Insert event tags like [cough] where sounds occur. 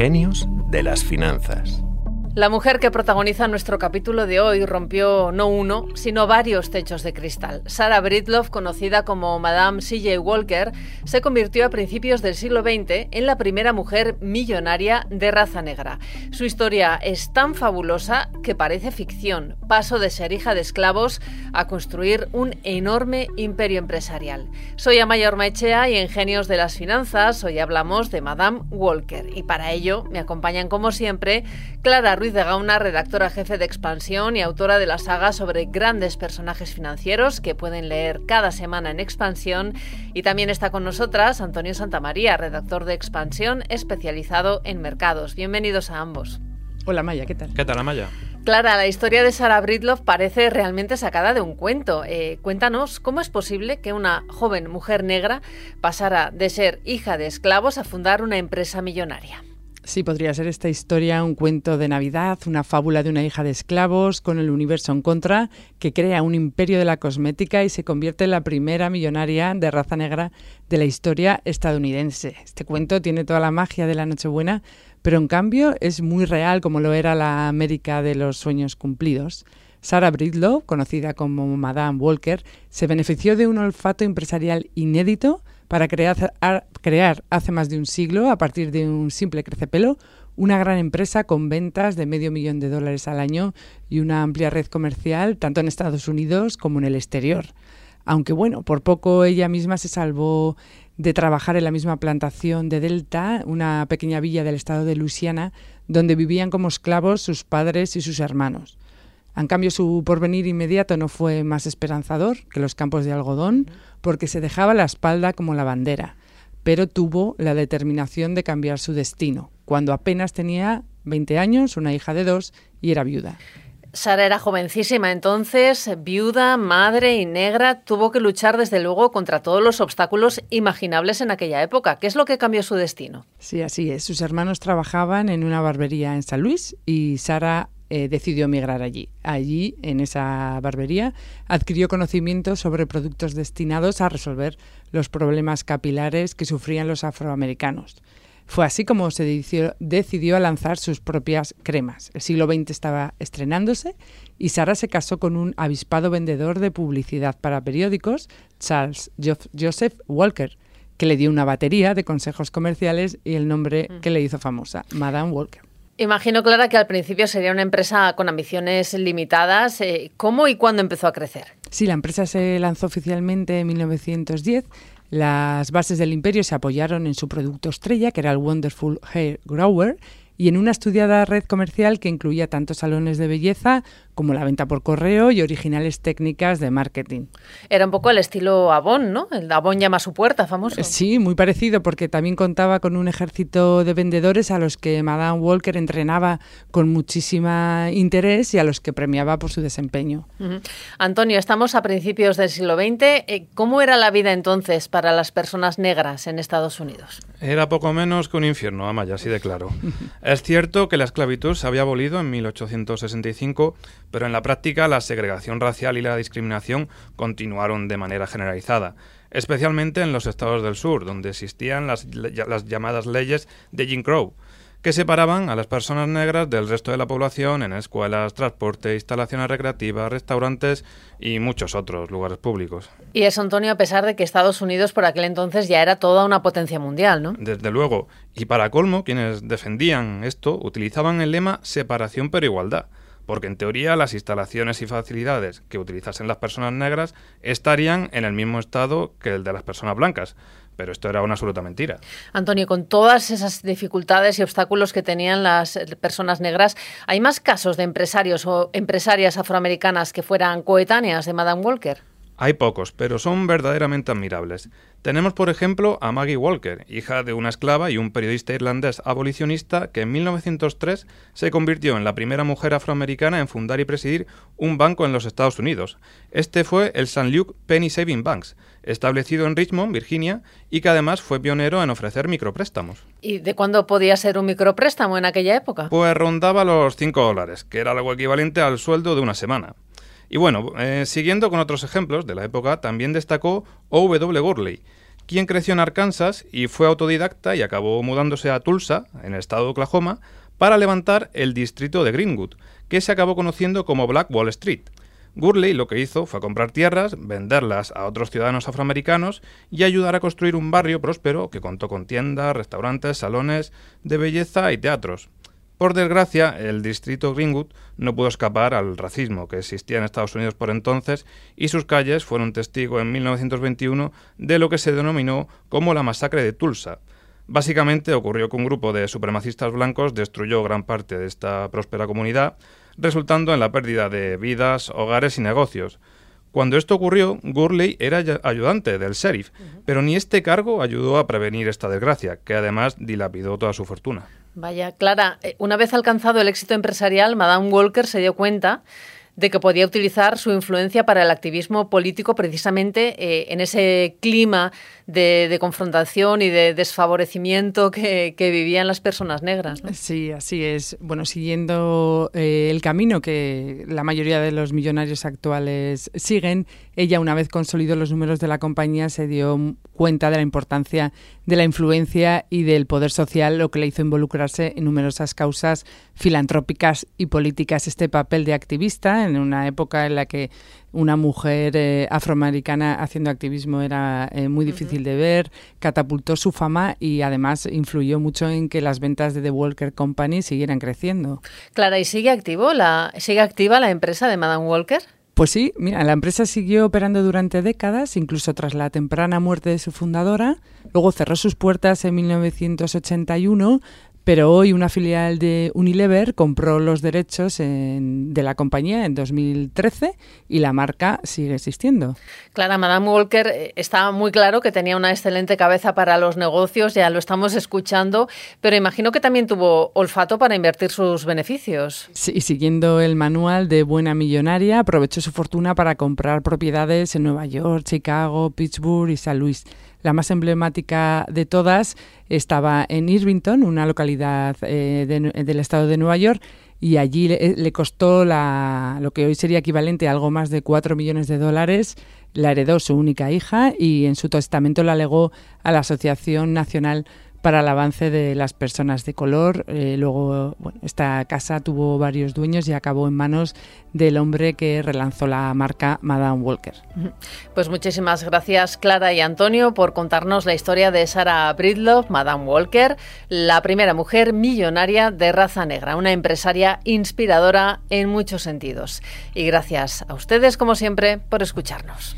Genios de las finanzas. La mujer que protagoniza nuestro capítulo de hoy rompió no uno, sino varios techos de cristal. Sarah Britloff, conocida como Madame C.J. Walker, se convirtió a principios del siglo XX en la primera mujer millonaria de raza negra. Su historia es tan fabulosa que parece ficción. Paso de ser hija de esclavos a construir un enorme imperio empresarial. Soy Amaya Ormaechea y en Genios de las Finanzas hoy hablamos de Madame Walker. Y para ello me acompañan como siempre Clara Ruiz de Gauna, redactora jefe de Expansión y autora de la saga sobre grandes personajes financieros que pueden leer cada semana en Expansión. Y también está con nosotras Antonio Santamaría, redactor de Expansión especializado en mercados. Bienvenidos a ambos. Hola Maya, ¿qué tal? ¿Qué tal, Amaya? Clara, la historia de Sarah Britloff parece realmente sacada de un cuento. Eh, cuéntanos cómo es posible que una joven mujer negra pasara de ser hija de esclavos a fundar una empresa millonaria. Sí, podría ser esta historia un cuento de Navidad, una fábula de una hija de esclavos con el universo en contra, que crea un imperio de la cosmética y se convierte en la primera millonaria de raza negra de la historia estadounidense. Este cuento tiene toda la magia de la Nochebuena, pero en cambio es muy real como lo era la América de los sueños cumplidos. Sarah Bridlow, conocida como Madame Walker, se benefició de un olfato empresarial inédito para crear, crear hace más de un siglo, a partir de un simple crecepelo, una gran empresa con ventas de medio millón de dólares al año y una amplia red comercial tanto en Estados Unidos como en el exterior. Aunque bueno, por poco ella misma se salvó de trabajar en la misma plantación de Delta, una pequeña villa del estado de Luisiana, donde vivían como esclavos sus padres y sus hermanos. En cambio, su porvenir inmediato no fue más esperanzador que los campos de algodón, porque se dejaba la espalda como la bandera, pero tuvo la determinación de cambiar su destino, cuando apenas tenía 20 años, una hija de dos, y era viuda. Sara era jovencísima entonces, viuda, madre y negra, tuvo que luchar desde luego contra todos los obstáculos imaginables en aquella época. ¿Qué es lo que cambió su destino? Sí, así es. Sus hermanos trabajaban en una barbería en San Luis y Sara eh, decidió emigrar allí. Allí, en esa barbería, adquirió conocimientos sobre productos destinados a resolver los problemas capilares que sufrían los afroamericanos. Fue así como se decidió, decidió, a lanzar sus propias cremas. El siglo XX estaba estrenándose y Sara se casó con un avispado vendedor de publicidad para periódicos, Charles Joseph Walker, que le dio una batería de consejos comerciales y el nombre mm. que le hizo famosa, Madame Walker. Imagino, Clara, que al principio sería una empresa con ambiciones limitadas. Eh, ¿Cómo y cuándo empezó a crecer? Sí, la empresa se lanzó oficialmente en 1910. Las bases del imperio se apoyaron en su producto estrella, que era el Wonderful Hair Grower, y en una estudiada red comercial que incluía tanto salones de belleza como la venta por correo y originales técnicas de marketing. Era un poco el estilo Avon, ¿no? El Avon llama a su puerta, famoso. Sí, muy parecido, porque también contaba con un ejército de vendedores a los que Madame Walker entrenaba con muchísima interés y a los que premiaba por su desempeño. Antonio, estamos a principios del siglo XX. Eh, ¿Cómo era la vida entonces para las personas negras en Estados Unidos? Era poco menos que un infierno, Amaya, así de claro. [laughs] es cierto que la esclavitud se había abolido en 1865, pero en la práctica la segregación racial y la discriminación continuaron de manera generalizada, especialmente en los estados del sur, donde existían las, las llamadas leyes de Jim Crow, que separaban a las personas negras del resto de la población en escuelas, transporte, instalaciones recreativas, restaurantes y muchos otros lugares públicos. Y eso, Antonio, a pesar de que Estados Unidos por aquel entonces ya era toda una potencia mundial, ¿no? Desde luego. Y para colmo, quienes defendían esto utilizaban el lema separación pero igualdad porque en teoría las instalaciones y facilidades que utilizasen las personas negras estarían en el mismo estado que el de las personas blancas. Pero esto era una absoluta mentira. Antonio, con todas esas dificultades y obstáculos que tenían las personas negras, ¿hay más casos de empresarios o empresarias afroamericanas que fueran coetáneas de Madame Walker? Hay pocos, pero son verdaderamente admirables. Tenemos, por ejemplo, a Maggie Walker, hija de una esclava y un periodista irlandés abolicionista que en 1903 se convirtió en la primera mujer afroamericana en fundar y presidir un banco en los Estados Unidos. Este fue el St. Luke Penny Saving Banks, establecido en Richmond, Virginia, y que además fue pionero en ofrecer micropréstamos. ¿Y de cuándo podía ser un micropréstamo en aquella época? Pues rondaba los 5 dólares, que era algo equivalente al sueldo de una semana. Y bueno, eh, siguiendo con otros ejemplos de la época, también destacó O.W. Gurley, quien creció en Arkansas y fue autodidacta y acabó mudándose a Tulsa, en el estado de Oklahoma, para levantar el distrito de Greenwood, que se acabó conociendo como Black Wall Street. Gurley lo que hizo fue comprar tierras, venderlas a otros ciudadanos afroamericanos y ayudar a construir un barrio próspero que contó con tiendas, restaurantes, salones de belleza y teatros. Por desgracia, el distrito Greenwood no pudo escapar al racismo que existía en Estados Unidos por entonces y sus calles fueron testigo en 1921 de lo que se denominó como la masacre de Tulsa. Básicamente ocurrió que un grupo de supremacistas blancos destruyó gran parte de esta próspera comunidad, resultando en la pérdida de vidas, hogares y negocios. Cuando esto ocurrió, Gurley era ayudante del sheriff, pero ni este cargo ayudó a prevenir esta desgracia, que además dilapidó toda su fortuna. Vaya, Clara, eh, una vez alcanzado el éxito empresarial, Madame Walker se dio cuenta de que podía utilizar su influencia para el activismo político precisamente eh, en ese clima de, confrontación y de desfavorecimiento que, vivían las personas negras. Sí, así es. Bueno, siguiendo eh, el camino que la mayoría de los millonarios actuales siguen, ella una vez consolidó los números de la compañía se dio cuenta de la importancia de la influencia y del poder social, lo que le hizo involucrarse en numerosas causas filantrópicas y políticas. Este papel de activista una época en la que una mujer eh, afroamericana haciendo activismo era eh, muy difícil de ver, catapultó su fama y además influyó mucho en que las ventas de The Walker Company siguieran creciendo. Clara, ¿y sigue activo la sigue activa la empresa de Madame Walker? Pues sí, mira, la empresa siguió operando durante décadas, incluso tras la temprana muerte de su fundadora. Luego cerró sus puertas en 1981, pero hoy una filial de Unilever compró los derechos de la compañía en 2013 y la marca sigue existiendo. Clara, Madame Walker eh, está muy claro que tenía una excelente cabeza para los negocios, ya lo estamos escuchando, pero imagino que también tuvo olfato para invertir sus beneficios. Sí, siguiendo el manual de Buena Millonaria, aprovechó su fortuna para comprar propiedades en Nueva York, Chicago, Pittsburgh y San Luis. La más emblemática de todas estaba en Irvington, una localidad eh, del estado de Nueva York, y allí le, costó la, lo que hoy sería equivalente a algo más de 4 millones de dólares. La heredó su única hija y en su testamento la legó a la Asociación Nacional para el avance de las personas de color. Eh, luego, bueno, esta casa tuvo varios dueños y acabó en manos del hombre que relanzó la marca Madame Walker. Pues muchísimas gracias Clara y Antonio por contarnos la historia de Sarah Bridloff, Madame Walker, la primera mujer millonaria de raza negra, una empresaria inspiradora en muchos sentidos. Y gracias a ustedes, como siempre, por escucharnos.